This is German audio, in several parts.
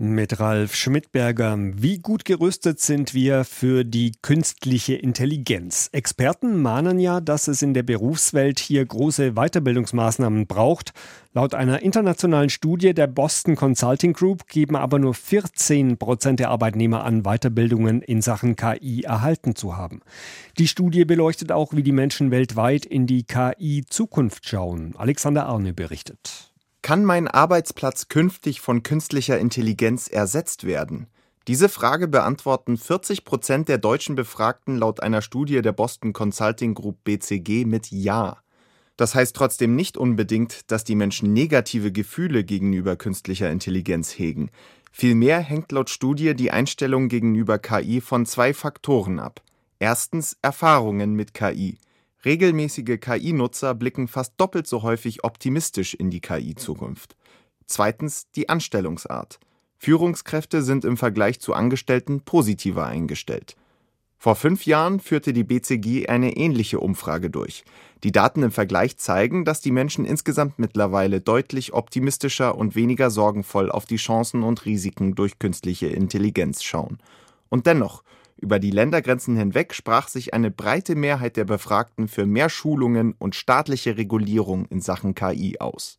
Mit Ralf Schmidberger. Wie gut gerüstet sind wir für die künstliche Intelligenz? Experten mahnen ja, dass es in der Berufswelt hier große Weiterbildungsmaßnahmen braucht. Laut einer internationalen Studie der Boston Consulting Group geben aber nur 14 Prozent der Arbeitnehmer an, Weiterbildungen in Sachen KI erhalten zu haben. Die Studie beleuchtet auch, wie die Menschen weltweit in die KI-Zukunft schauen. Alexander Arne berichtet. Kann mein Arbeitsplatz künftig von künstlicher Intelligenz ersetzt werden? Diese Frage beantworten 40 Prozent der deutschen Befragten laut einer Studie der Boston Consulting Group BCG mit Ja. Das heißt trotzdem nicht unbedingt, dass die Menschen negative Gefühle gegenüber künstlicher Intelligenz hegen. Vielmehr hängt laut Studie die Einstellung gegenüber KI von zwei Faktoren ab. Erstens Erfahrungen mit KI. Regelmäßige KI-Nutzer blicken fast doppelt so häufig optimistisch in die KI-Zukunft. Zweitens die Anstellungsart. Führungskräfte sind im Vergleich zu Angestellten positiver eingestellt. Vor fünf Jahren führte die BCG eine ähnliche Umfrage durch. Die Daten im Vergleich zeigen, dass die Menschen insgesamt mittlerweile deutlich optimistischer und weniger sorgenvoll auf die Chancen und Risiken durch künstliche Intelligenz schauen. Und dennoch, über die Ländergrenzen hinweg sprach sich eine breite Mehrheit der Befragten für mehr Schulungen und staatliche Regulierung in Sachen KI aus.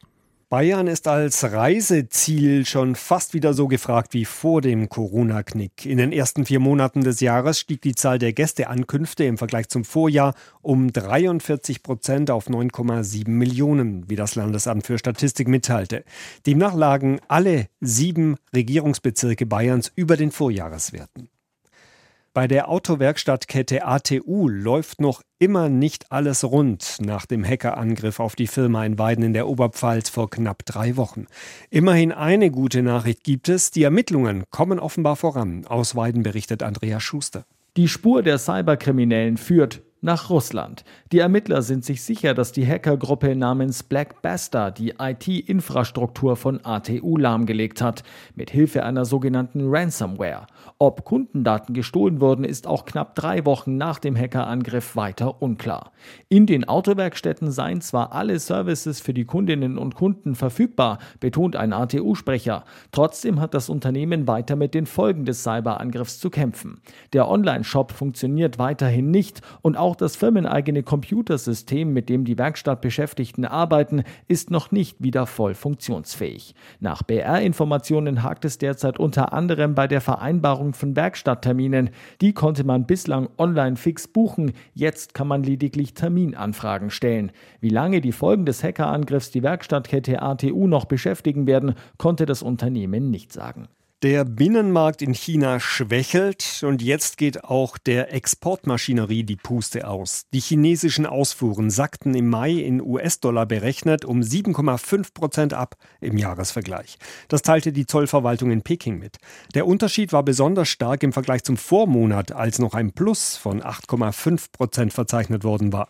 Bayern ist als Reiseziel schon fast wieder so gefragt wie vor dem Corona-Knick. In den ersten vier Monaten des Jahres stieg die Zahl der Gästeankünfte im Vergleich zum Vorjahr um 43 Prozent auf 9,7 Millionen, wie das Landesamt für Statistik mitteilte. Demnach lagen alle sieben Regierungsbezirke Bayerns über den Vorjahreswerten. Bei der Autowerkstattkette ATU läuft noch immer nicht alles rund nach dem Hackerangriff auf die Firma in Weiden in der Oberpfalz vor knapp drei Wochen. Immerhin eine gute Nachricht gibt es. Die Ermittlungen kommen offenbar voran. Aus Weiden berichtet Andrea Schuster. Die Spur der Cyberkriminellen führt nach Russland. Die Ermittler sind sich sicher, dass die Hackergruppe namens Black Bastard die IT-Infrastruktur von ATU lahmgelegt hat, mit Hilfe einer sogenannten Ransomware. Ob Kundendaten gestohlen wurden, ist auch knapp drei Wochen nach dem Hackerangriff weiter unklar. In den Autowerkstätten seien zwar alle Services für die Kundinnen und Kunden verfügbar, betont ein ATU-Sprecher. Trotzdem hat das Unternehmen weiter mit den Folgen des Cyberangriffs zu kämpfen. Der Online-Shop funktioniert weiterhin nicht und auch das firmeneigene Computersystem, mit dem die Werkstattbeschäftigten arbeiten, ist noch nicht wieder voll funktionsfähig. Nach BR-Informationen hakt es derzeit unter anderem bei der Vereinbarung von Werkstattterminen. Die konnte man bislang online fix buchen. Jetzt kann man lediglich Terminanfragen stellen. Wie lange die Folgen des Hackerangriffs die Werkstattkette ATU noch beschäftigen werden, konnte das Unternehmen nicht sagen. Der Binnenmarkt in China schwächelt und jetzt geht auch der Exportmaschinerie die Puste aus. Die chinesischen Ausfuhren sackten im Mai in US-Dollar berechnet um 7,5 Prozent ab im Jahresvergleich. Das teilte die Zollverwaltung in Peking mit. Der Unterschied war besonders stark im Vergleich zum Vormonat, als noch ein Plus von 8,5 Prozent verzeichnet worden war.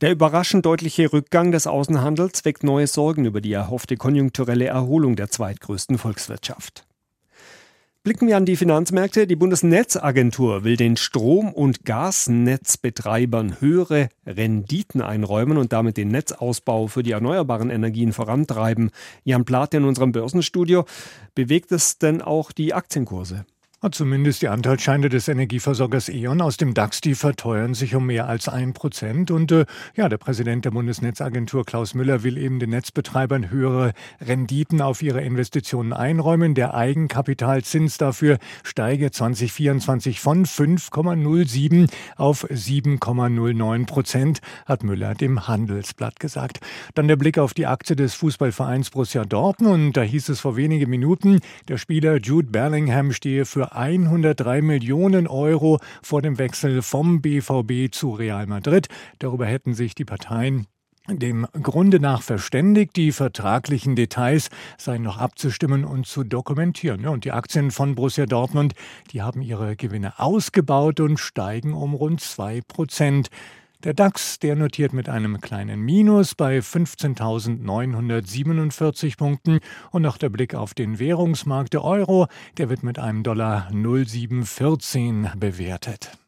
Der überraschend deutliche Rückgang des Außenhandels weckt neue Sorgen über die erhoffte konjunkturelle Erholung der zweitgrößten Volkswirtschaft. Blicken wir an die Finanzmärkte. Die Bundesnetzagentur will den Strom- und Gasnetzbetreibern höhere Renditen einräumen und damit den Netzausbau für die erneuerbaren Energien vorantreiben. Jan Plath in unserem Börsenstudio. Bewegt es denn auch die Aktienkurse? Zumindest die Anteilsscheine des Energieversorgers E.ON aus dem DAX, die verteuern sich um mehr als ein Prozent. Und äh, ja, der Präsident der Bundesnetzagentur Klaus Müller will eben den Netzbetreibern höhere Renditen auf ihre Investitionen einräumen. Der Eigenkapitalzins dafür steige 2024 von 5,07 auf 7,09 Prozent, hat Müller dem Handelsblatt gesagt. Dann der Blick auf die Aktie des Fußballvereins Borussia Dortmund. Da hieß es vor wenigen Minuten, der Spieler Jude Bellingham stehe für 103 Millionen Euro vor dem Wechsel vom BVB zu Real Madrid. Darüber hätten sich die Parteien dem Grunde nach verständigt, die vertraglichen Details seien noch abzustimmen und zu dokumentieren. Und die Aktien von Borussia Dortmund, die haben ihre Gewinne ausgebaut und steigen um rund zwei Prozent. Der DAX, der notiert mit einem kleinen Minus bei 15.947 Punkten und noch der Blick auf den Währungsmarkt der Euro, der wird mit einem Dollar 0714 bewertet.